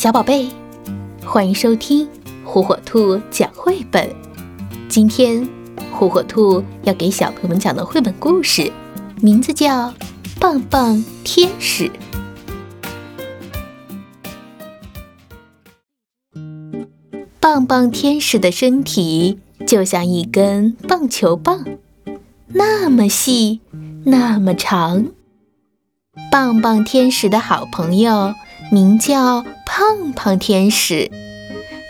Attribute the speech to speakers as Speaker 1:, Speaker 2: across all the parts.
Speaker 1: 小宝贝，欢迎收听火火兔讲绘本。今天，火火兔要给小朋友们讲的绘本故事，名字叫《棒棒天使》。棒棒天使的身体就像一根棒球棒，那么细，那么长。棒棒天使的好朋友名叫胖胖天使，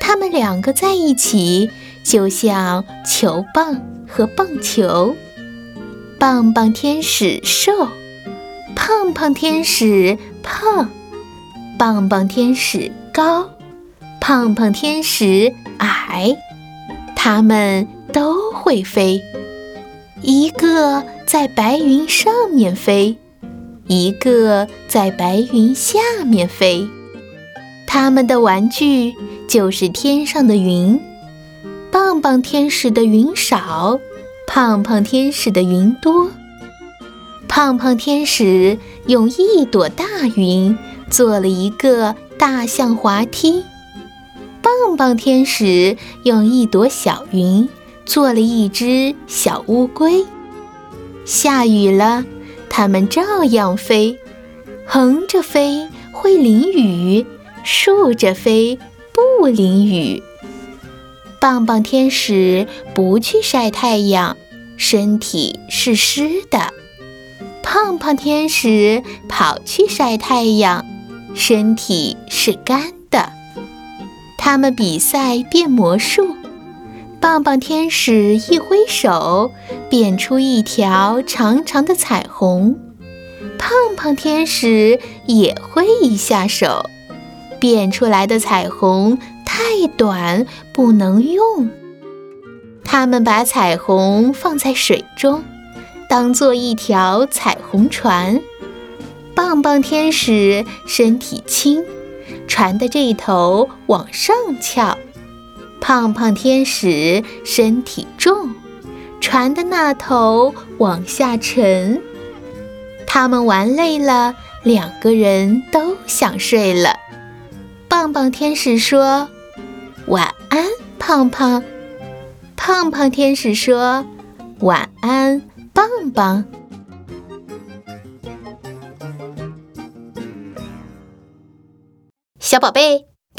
Speaker 1: 他们两个在一起就像球棒和棒球。棒棒天使瘦，胖胖天使胖，棒棒天使高，胖胖天使矮。他们都会飞，一个在白云上面飞。一个在白云下面飞，他们的玩具就是天上的云。棒棒天使的云少，胖胖天使的云多。胖胖天使用一朵大云做了一个大象滑梯，棒棒天使用一朵小云做了一只小乌龟。下雨了。它们照样飞，横着飞会淋雨，竖着飞不淋雨。棒棒天使不去晒太阳，身体是湿的；胖胖天使跑去晒太阳，身体是干的。他们比赛变魔术。棒棒天使一挥手，变出一条长长的彩虹。胖胖天使也挥一下手，变出来的彩虹太短，不能用。他们把彩虹放在水中，当做一条彩虹船。棒棒天使身体轻，船的这一头往上翘。胖胖天使身体重，船的那头往下沉。他们玩累了，两个人都想睡了。棒棒天使说：“晚安，胖胖。”胖胖天使说：“晚安，棒棒。”小宝贝。